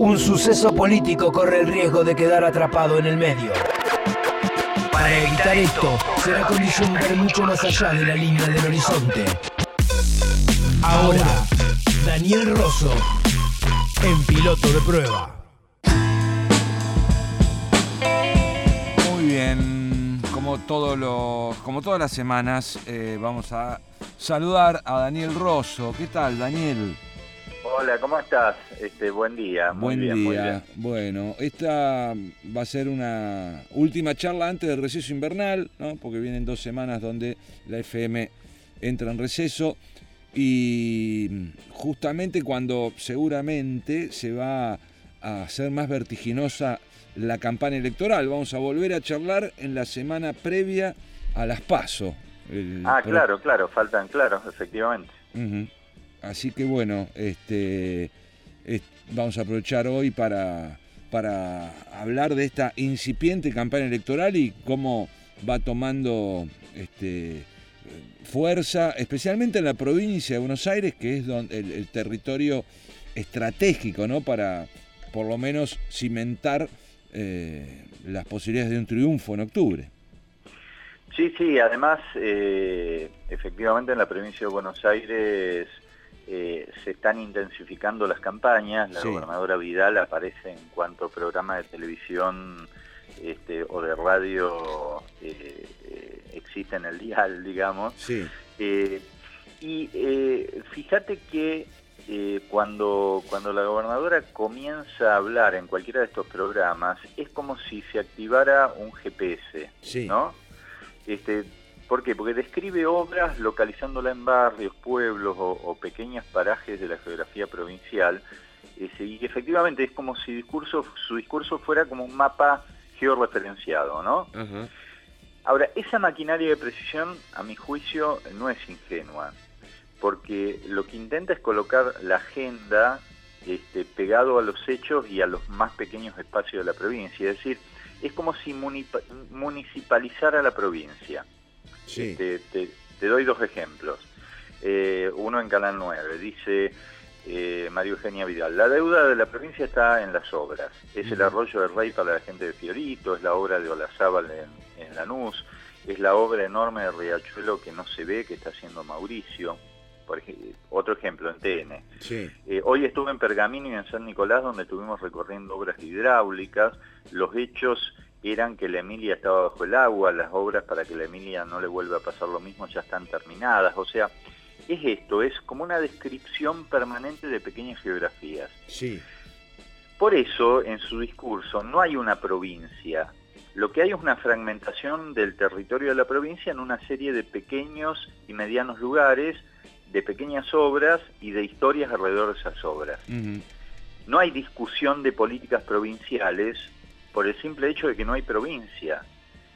un suceso político corre el riesgo de quedar atrapado en el medio. Para evitar esto, será condición ver mucho más allá de la línea del horizonte. Ahora, Daniel Rosso, en piloto de prueba. Muy bien, como, todos los, como todas las semanas, eh, vamos a saludar a Daniel Rosso. ¿Qué tal, Daniel? Hola, ¿cómo estás? Este, buen día. Muy Buen bien, día. muy bien. Bueno, esta va a ser una última charla antes del receso invernal, ¿no? porque vienen dos semanas donde la FM entra en receso y justamente cuando seguramente se va a hacer más vertiginosa la campaña electoral. Vamos a volver a charlar en la semana previa a las PASO. El Ah, claro, claro, faltan, claro, efectivamente. Ujú. Así que bueno, este, es- vamos a aprovechar hoy para, para hablar de esta incipiente campaña electoral y cómo va tomando este, fuerza, especialmente en la provincia de Buenos Aires, que es el territorio estratégico, ¿no? Para por lo menos cimentar eh, las posibilidades de un triunfo en octubre. Sí, sí, además, eh, efectivamente en la provincia de Buenos Aires eh, se están intensificando las campañas. La Sí. gobernadora Vidal aparece en cuanto programa de televisión este, o de radio eh, eh, existe en el dial, digamos. Sí, Eh, y fíjate que cuando, cuando la gobernadora comienza a hablar en cualquiera de estos programas, es como si se activara un GPS, sí. ¿no? Este, ¿Por qué? Porque describe obras localizándola en barrios, pueblos o, o pequeños parajes de la geografía provincial, ese, y efectivamente es como si discurso, su discurso fuera como un mapa georreferenciado, ¿no? Ahora, esa maquinaria de precisión, a mi juicio, no es ingenua, porque lo que intenta es colocar la agenda este, pegado a los hechos y a los más pequeños espacios de la provincia. Es decir, es como si municipalizara la provincia. Sí. Te, te- te doy dos ejemplos. Eh, uno en Canal 9. Dice eh, María Eugenia Vidal, la deuda de la provincia está en las obras. Es el arroyo del Rey para la gente de Fiorito, es la obra de Olazábal en, en Lanús, es la obra enorme de Riachuelo que no se ve, que está haciendo Mauricio. Por otro ejemplo, en TN. Sí. Eh, hoy estuve en Pergamino y en San Nicolás donde estuvimos recorriendo obras hidráulicas. Los hechos eran que la Emilia estaba bajo el agua, las obras para que la Emilia no le vuelva a pasar lo mismo ya están terminadas. O sea, es esto, es como una descripción permanente de pequeñas geografías. Sí. Por eso, en su discurso, no hay una provincia. Lo que hay es una fragmentación del territorio de la provincia en una serie de pequeños y medianos lugares, de pequeñas obras y de historias alrededor de esas obras. No hay discusión de políticas provinciales por el simple hecho de que no hay provincia.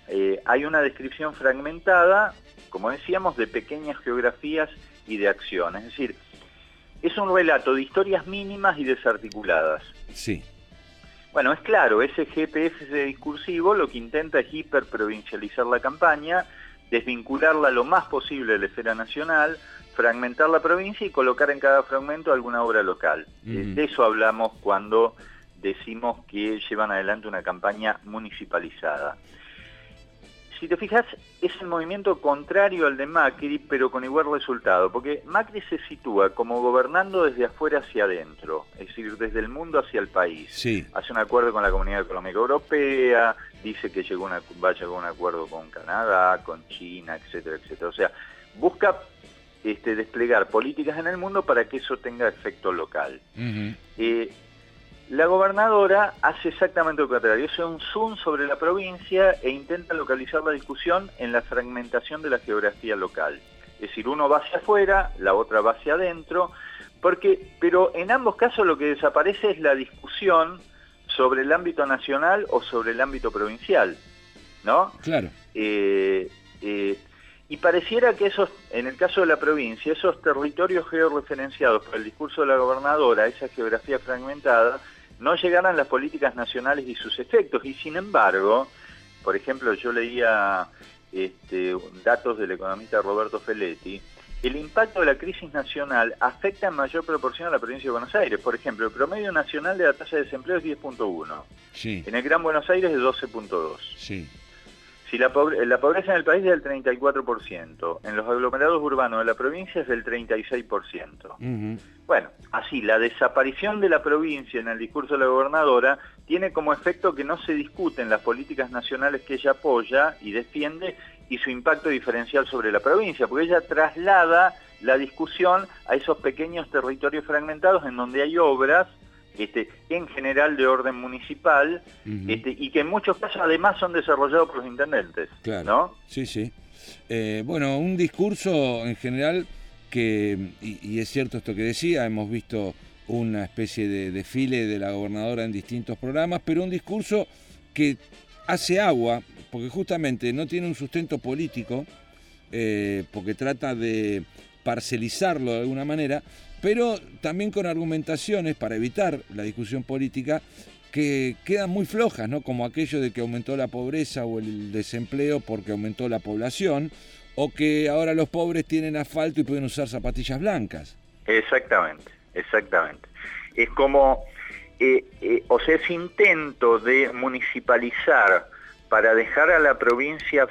Eh, hay una descripción fragmentada, como decíamos, de pequeñas geografías y de acciones. Es decir, es un relato de historias mínimas y desarticuladas. Sí. Bueno, es claro, ese GPS discursivo lo que intenta es hiperprovincializar la campaña, desvincularla lo más posible de la esfera nacional, fragmentar la provincia y colocar en cada fragmento alguna obra local. Eh, de eso hablamos cuando decimos que llevan adelante una campaña municipalizada. Si te fijas, es el movimiento contrario al de Macri, pero con igual resultado, porque Macri se sitúa como gobernando desde afuera hacia adentro, es decir, desde el mundo hacia el país Sí. hace un acuerdo con la Comunidad Económica Europea, dice que llegó una, va a llegar a un acuerdo con Canadá, con China, etcétera, etcétera. O sea, busca este, desplegar políticas en el mundo para que eso tenga efecto local. Eh, la gobernadora hace exactamente lo contrario, hace un zoom sobre la provincia e intenta localizar la discusión en la fragmentación de la geografía local. Es decir, uno va hacia afuera, la otra va hacia adentro, porque, pero en ambos casos lo que desaparece es la discusión sobre el ámbito nacional o sobre el ámbito provincial, ¿no? Claro. Eh, eh, y pareciera que esos, en el caso de la provincia, esos territorios georreferenciados por el discurso de la gobernadora, esa geografía fragmentada, no llegaran las políticas nacionales y sus efectos. Y sin embargo, por ejemplo, yo leía este, datos del economista Roberto Feletti, el impacto de la crisis nacional afecta en mayor proporción a la provincia de Buenos Aires. Por ejemplo, el promedio nacional de la tasa de desempleo es 10.1. Sí, En el Gran Buenos Aires es 12.2. sí. Si la, pobre- la pobreza en el país es del 34%, en los aglomerados urbanos de la provincia es del 36%. Ujú. Bueno, así, la desaparición de la provincia en el discurso de la gobernadora tiene como efecto que no se discuten las políticas nacionales que ella apoya y defiende y su impacto diferencial sobre la provincia, porque ella traslada la discusión a esos pequeños territorios fragmentados en donde hay obras, este, en general de orden municipal, este, y que en muchos casos además son desarrollados por los intendentes, Claro. ¿no? Sí, sí. Eh, bueno, un discurso en general que, y, y es cierto esto que decía, hemos visto una especie de desfile de la gobernadora en distintos programas, pero un discurso que hace agua, porque justamente no tiene un sustento político, eh, porque trata de parcelizarlo de alguna manera, pero también con argumentaciones para evitar la discusión política que quedan muy flojas, ¿no? Como aquello de que aumentó la pobreza o el desempleo porque aumentó la población, o que ahora los pobres tienen asfalto y pueden usar zapatillas blancas. Exactamente, exactamente. Es como, eh, eh, o sea, ese intento de municipalizar para dejar a la provincia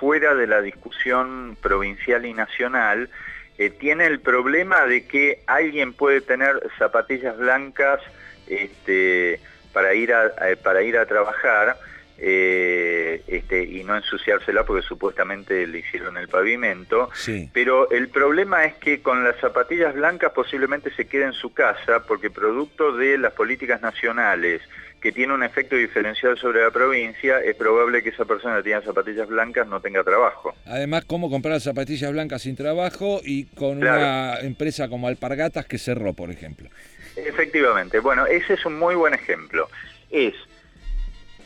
fuera de la discusión provincial y nacional, eh, tiene el problema de que alguien puede tener zapatillas blancas este, para, ir a, para ir a trabajar eh, este, y no ensuciársela porque supuestamente le hicieron el pavimento. Sí. Pero el problema es que con las zapatillas blancas posiblemente se quede en su casa porque producto de las políticas nacionales que tiene un efecto diferencial sobre la provincia, es probable que esa persona que tiene zapatillas blancas no tenga trabajo. Además, cómo comprar zapatillas blancas sin trabajo y con Claro. una empresa como Alpargatas que cerró, por ejemplo. Efectivamente, bueno, ese es un muy buen ejemplo. Es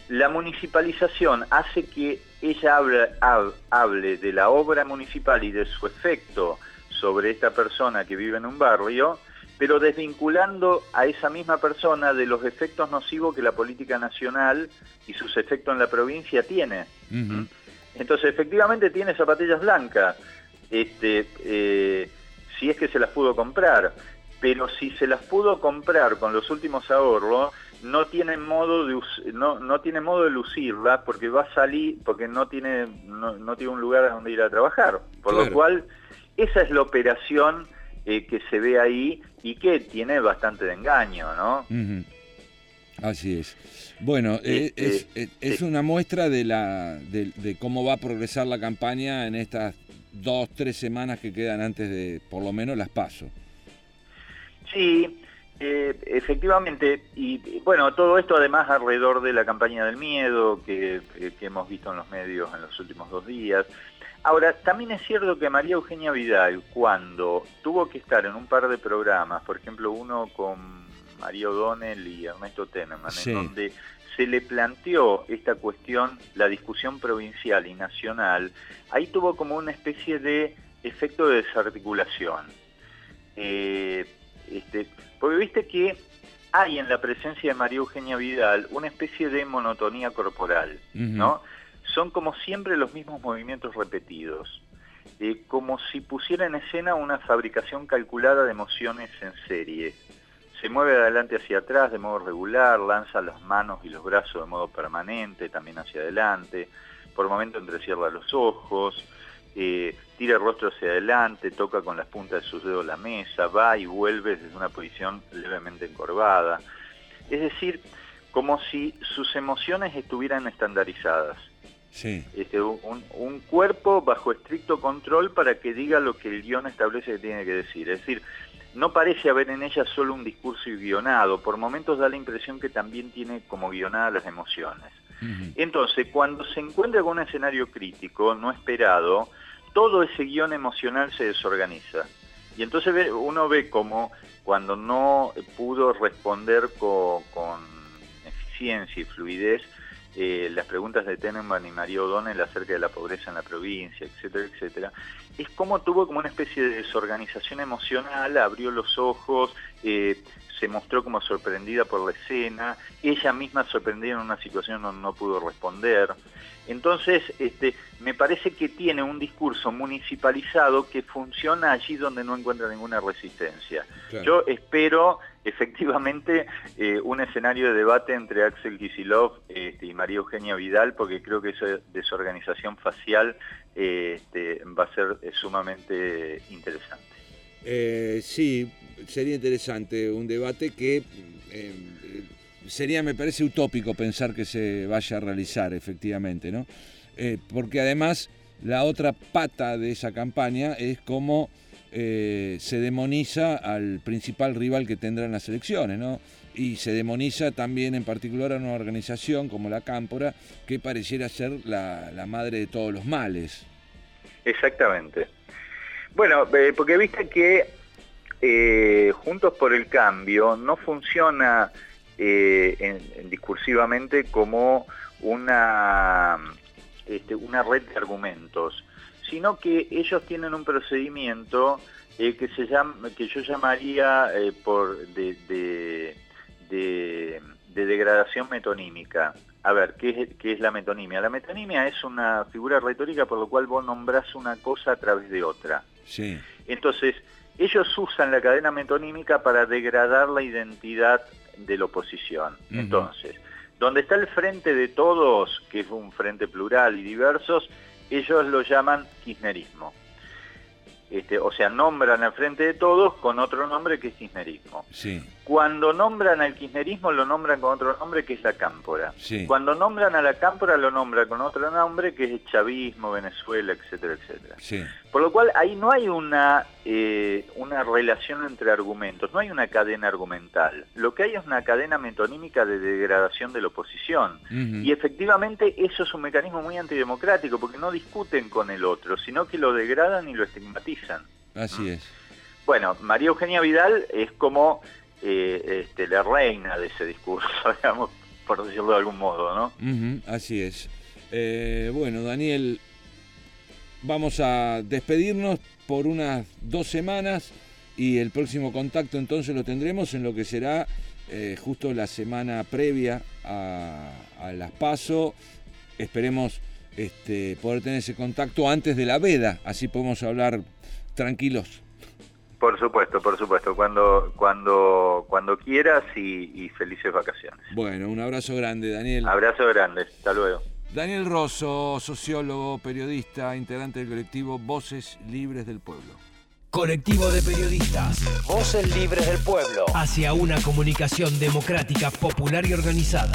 la municipalización hace que ella hable, hab- hable de la obra municipal y de su efecto sobre esta persona que vive en un barrio, pero desvinculando a esa misma persona de los efectos nocivos que la política nacional y sus efectos en la provincia tiene. Ujú. Entonces, efectivamente tiene zapatillas blancas, este, eh, si es que se las pudo comprar, pero si se las pudo comprar con los últimos ahorros, no tiene modo de no, no tiene modo de lucirla porque va a salir, porque no tiene, no, no tiene un lugar a donde ir a trabajar. Por Claro. lo cual, esa es la operación eh, que se ve ahí y que tiene bastante de engaño, ¿no? Así es. Bueno, eh, Este, es, es- es sí. una muestra de, la, de, de cómo va a progresar la campaña en estas dos, tres semanas que quedan antes de, por lo menos, las paso. Sí, eh, efectivamente, y bueno, todo esto además alrededor de la campaña del miedo que, que hemos visto en los medios en los últimos dos días. Ahora, también es cierto que María Eugenia Vidal, cuando tuvo que estar en un par de programas, por ejemplo uno con María O'Donnell y Ernesto Teneman, Sí. en donde se le planteó esta cuestión, la discusión provincial y nacional, ahí tuvo como una especie de efecto de desarticulación. Eh, este, porque viste que hay en la presencia de María Eugenia Vidal una especie de monotonía corporal. ¿no? Son como siempre los mismos movimientos repetidos, eh, como si pusiera en escena una fabricación calculada de emociones en serie. Se mueve de adelante hacia atrás de modo regular, lanza las manos y los brazos de modo permanente, también hacia adelante, por momento entrecierra los ojos, eh, tira el rostro hacia adelante, toca con las puntas de sus dedos la mesa, va y vuelve desde una posición levemente encorvada. Es decir, como si sus emociones estuvieran estandarizadas. Sí, Este, un, un cuerpo bajo estricto control para que diga lo que el guion establece que tiene que decir. Es decir, no parece haber en ella solo un discurso guionado, por momentos da la impresión que también tiene como guionadas las emociones. Entonces, cuando se encuentra con un escenario crítico, no esperado, todo ese guion emocional se desorganiza. Y entonces ve- uno ve como cuando no pudo responder co- con, eficiencia y fluidez eh, las preguntas de Tenenbaum y María O'Donnell acerca de la pobreza en la provincia, etcétera, etcétera, es como tuvo como una especie de desorganización emocional, abrió los ojos, eh, se mostró como sorprendida por la escena, ella misma sorprendida en una situación donde no pudo responder. Entonces, este, me parece que tiene un discurso municipalizado que funciona allí donde no encuentra ninguna resistencia. Yo espero efectivamente eh, un escenario de debate entre Axel Kisilov este, y María Eugenia Vidal, porque creo que esa desorganización facial este, va a ser eh, sumamente interesante. Eh, sí, sería interesante un debate que sería, me parece, utópico pensar que se vaya a realizar efectivamente, ¿no? Eh, porque además la otra pata de esa campaña es cómo eh, se demoniza al principal rival que tendrán las elecciones, ¿no? Y se demoniza también en particular a una organización como la Cámpora, que pareciera ser la, madre de todos los males. Exactamente. Bueno, eh, porque viste que Juntos por el Cambio no funciona eh, discursivamente como una, este, una red de argumentos, sino que ellos tienen un procedimiento eh, que, se llama, que yo llamaría eh, por de, de, degradación metonímica. A ver, ¿qué es, ¿qué es la metonimia? La metonimia es una figura retórica por lo cual vos nombrás una cosa a través de otra. Sí. Entonces, ellos usan la cadena metonímica para degradar la identidad de la oposición. Entonces, donde está el frente de todos, que es un frente plural y diversos, ellos lo llaman kirchnerismo. Este, o sea, nombran al frente de todos con otro nombre que es kirchnerismo. Sí. Cuando nombran al kirchnerismo lo nombran con otro nombre que es la cámpora. Cuando nombran a la cámpora lo nombran con otro nombre que es chavismo, Venezuela, etcétera, etcétera. Sí. Por lo cual ahí no hay una, eh, una relación entre argumentos, no hay una cadena argumental. Lo que hay es una cadena metonímica de degradación de la oposición. Y efectivamente eso es un mecanismo muy antidemocrático porque no discuten con el otro, sino que lo degradan y lo estigmatizan. Así es. Bueno, María Eugenia Vidal es como eh, este, la reina de ese discurso, digamos, por decirlo de algún modo, ¿no? así es. Eh, bueno, Daniel, vamos a despedirnos por unas dos semanas y el próximo contacto entonces lo tendremos en lo que será eh, justo la semana previa a, las PASO. Esperemos este, poder tener ese contacto antes de la veda, así podemos hablar tranquilos. Por supuesto, por supuesto, cuando, cuando, cuando quieras y, felices vacaciones. Bueno, un abrazo grande, Daniel. Abrazo grande, hasta luego. Daniel Rosso, sociólogo, periodista, integrante del colectivo Voces Libres del Pueblo. Colectivo de periodistas. Voces Libres del Pueblo. Hacia una comunicación democrática, popular y organizada.